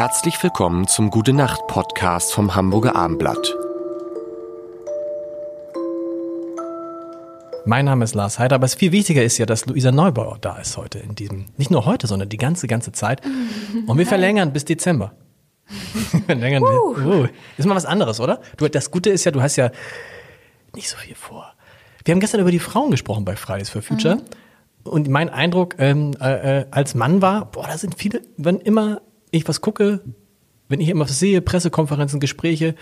Herzlich willkommen zum Gute Nacht Podcast vom Hamburger Armblatt. Mein Name ist Lars Heider, aber es viel wichtiger ist ja, dass Luisa Neubauer da ist heute in diesem, nicht nur heute, sondern die ganze, ganze Zeit. Und wir verlängern bis Dezember. verlängern. Uh. Uh. Ist mal was anderes, oder? Du, das Gute ist ja, du hast ja nicht so viel vor. Wir haben gestern über die Frauen gesprochen bei Fridays for Future. Mhm. Und mein Eindruck ähm, äh, äh, als Mann war, boah, da sind viele, wenn immer ich was gucke, wenn ich immer was sehe, Pressekonferenzen, Gespräche,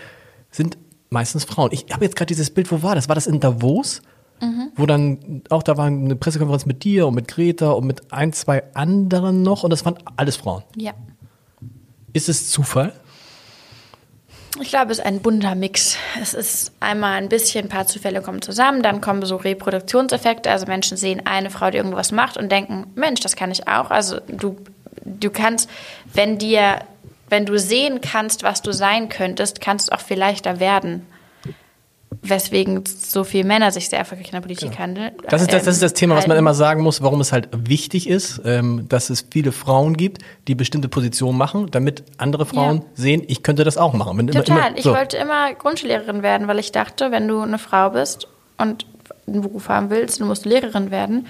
sind meistens Frauen. Ich habe jetzt gerade dieses Bild, wo war das? War das in Davos? Mhm. Wo dann auch da war eine Pressekonferenz mit dir und mit Greta und mit ein, zwei anderen noch und das waren alles Frauen. Ja. Ist es Zufall? Ich glaube, es ist ein bunter Mix. Es ist einmal ein bisschen, ein paar Zufälle kommen zusammen, dann kommen so Reproduktionseffekte. Also Menschen sehen eine Frau, die irgendwas macht und denken, Mensch, das kann ich auch. Also du, du kannst, wenn dir, wenn du sehen kannst, was du sein könntest, kannst du auch viel leichter werden weswegen so viele Männer sich sehr erfolgreich in der Politik ja. handeln. Das ist das, das ist das Thema, was man immer sagen muss, warum es halt wichtig ist, ähm, dass es viele Frauen gibt, die bestimmte Positionen machen, damit andere Frauen ja. sehen, ich könnte das auch machen. Wenn Total. Immer, immer, so. Ich wollte immer Grundschullehrerin werden, weil ich dachte, wenn du eine Frau bist und einen Beruf haben willst, dann musst du Lehrerin werden.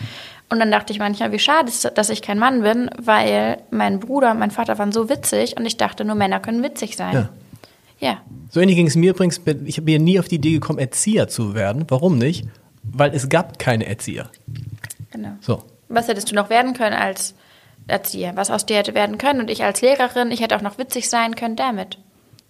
Und dann dachte ich manchmal, wie schade ist, dass ich kein Mann bin, weil mein Bruder und mein Vater waren so witzig und ich dachte, nur Männer können witzig sein. Ja. Ja. So ähnlich ging es mir übrigens. Ich bin nie auf die Idee gekommen, Erzieher zu werden. Warum nicht? Weil es gab keine Erzieher. Genau. So. Was hättest du noch werden können als Erzieher? Was aus dir hätte werden können? Und ich als Lehrerin, ich hätte auch noch witzig sein können damit.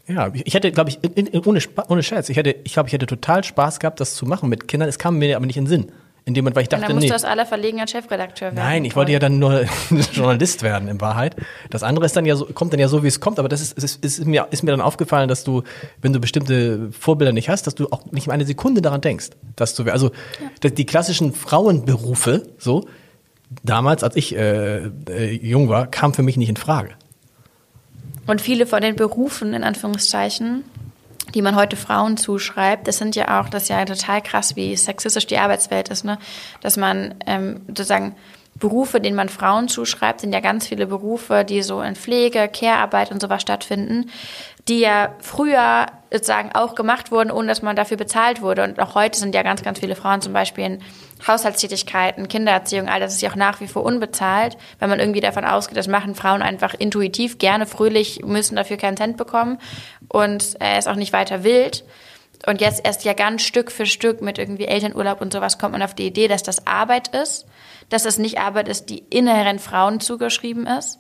Ja, ich hätte, glaube ich, in, in, ohne, ohne Scherz, ich hätte, ich glaube, ich hätte total Spaß gehabt, das zu machen mit Kindern. Es kam mir aber nicht in den Sinn in dem Moment, weil ich dachte, und dann musst nee. du aus aller Verlegenheit Chefredakteur werden. Nein, ich wollte ja dann nur Journalist werden, in Wahrheit. Das andere ist dann ja so, kommt dann ja so, wie es kommt, aber das ist, ist, ist, mir, ist mir dann aufgefallen, dass du, wenn du bestimmte Vorbilder nicht hast, dass du auch nicht mal eine Sekunde daran denkst, dass du, also ja. die klassischen Frauenberufe, so, damals, als ich äh, äh, jung war, kam für mich nicht in Frage. Und viele von den Berufen, in Anführungszeichen, die man heute Frauen zuschreibt, das sind ja auch, das ist ja total krass, wie sexistisch die Arbeitswelt ist, ne? Dass man ähm, sozusagen Berufe, denen man Frauen zuschreibt, sind ja ganz viele Berufe, die so in Pflege, Care-Arbeit und sowas stattfinden, die ja früher sozusagen auch gemacht wurden, ohne dass man dafür bezahlt wurde. Und auch heute sind ja ganz, ganz viele Frauen zum Beispiel in Haushaltstätigkeiten, Kindererziehung, all das ist ja auch nach wie vor unbezahlt, weil man irgendwie davon ausgeht, das machen Frauen einfach intuitiv, gerne, fröhlich, müssen dafür keinen Cent bekommen und er ist auch nicht weiter wild. Und jetzt erst ja ganz Stück für Stück mit irgendwie Elternurlaub und sowas kommt man auf die Idee, dass das Arbeit ist, dass es nicht Arbeit ist, die inhärent Frauen zugeschrieben ist,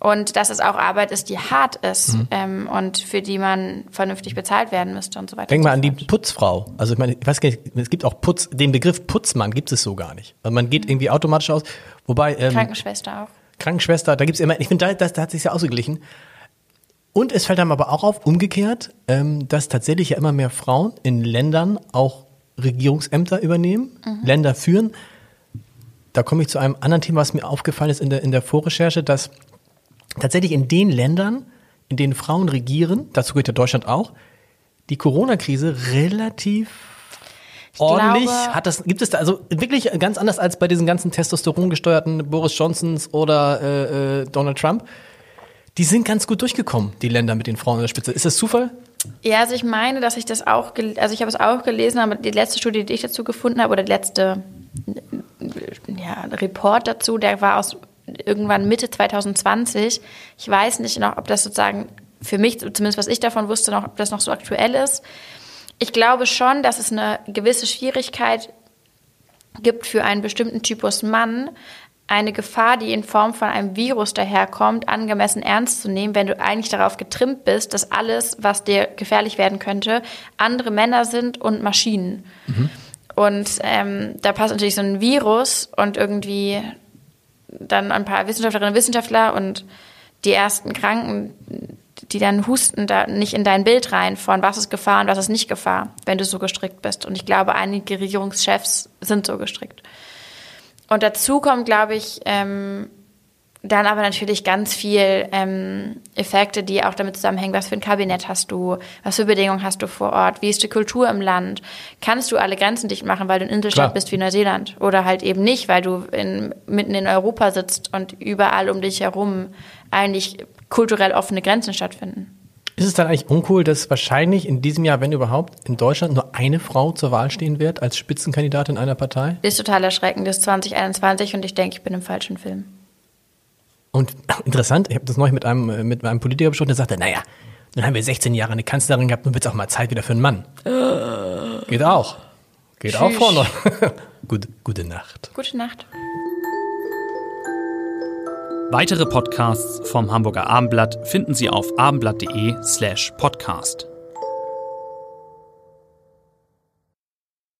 und dass es auch Arbeit ist, die hart ist mhm. ähm, und für die man vernünftig bezahlt werden müsste und so weiter. Denk mal an die Putzfrau. Also ich meine, ich weiß gar nicht, es gibt auch Putz, den Begriff Putzmann gibt es so gar nicht. Also man geht mhm. irgendwie automatisch aus, wobei ähm, Krankenschwester auch. Krankenschwester, da gibt es immer, ich finde, da, das, da hat sich ja ausgeglichen. Und es fällt einem aber auch auf, umgekehrt, ähm, dass tatsächlich ja immer mehr Frauen in Ländern auch Regierungsämter übernehmen, mhm. Länder führen. Da komme ich zu einem anderen Thema, was mir aufgefallen ist in der, in der Vorrecherche, dass tatsächlich in den Ländern, in denen Frauen regieren, dazu gehört ja Deutschland auch, die Corona-Krise relativ ich ordentlich glaube, hat das gibt es da also wirklich ganz anders als bei diesen ganzen Testosteron gesteuerten Boris Johnsons oder äh, äh, Donald Trump. Die sind ganz gut durchgekommen, die Länder mit den Frauen in der Spitze. Ist das Zufall? Ja, also ich meine, dass ich das auch, also ich habe es auch gelesen, aber die letzte Studie, die ich dazu gefunden habe, oder die letzte ja, Report dazu, der war aus irgendwann Mitte 2020. Ich weiß nicht noch, ob das sozusagen für mich, zumindest was ich davon wusste, noch, ob das noch so aktuell ist. Ich glaube schon, dass es eine gewisse Schwierigkeit gibt für einen bestimmten Typus Mann, eine Gefahr, die in Form von einem Virus daherkommt, angemessen ernst zu nehmen, wenn du eigentlich darauf getrimmt bist, dass alles, was dir gefährlich werden könnte, andere Männer sind und Maschinen. Mhm. Und ähm, da passt natürlich so ein Virus und irgendwie dann ein paar Wissenschaftlerinnen und Wissenschaftler und die ersten Kranken, die dann husten da nicht in dein Bild rein von was ist Gefahr und was ist nicht Gefahr, wenn du so gestrickt bist. Und ich glaube, einige Regierungschefs sind so gestrickt. Und dazu kommt, glaube ich, ähm, dann aber natürlich ganz viel ähm, Effekte, die auch damit zusammenhängen, was für ein Kabinett hast du, was für Bedingungen hast du vor Ort, wie ist die Kultur im Land, kannst du alle Grenzen dicht machen, weil du in Inselstadt Klar. bist wie Neuseeland oder halt eben nicht, weil du in, mitten in Europa sitzt und überall um dich herum eigentlich kulturell offene Grenzen stattfinden. Ist es dann eigentlich uncool, dass wahrscheinlich in diesem Jahr, wenn überhaupt, in Deutschland nur eine Frau zur Wahl stehen wird als Spitzenkandidatin einer Partei? Ist total erschreckend, das ist 2021 und ich denke, ich bin im falschen Film. Und interessant, ich habe das neulich mit einem, äh, mit einem Politiker besprochen, der sagte, naja, dann haben wir 16 Jahre eine Kanzlerin gehabt, nun wird es auch mal Zeit wieder für einen Mann. Geht auch. Geht auch Tschüss. vorne. gute, gute Nacht. Gute Nacht. Weitere Podcasts vom Hamburger Abendblatt finden Sie auf abendblatt.de slash podcast.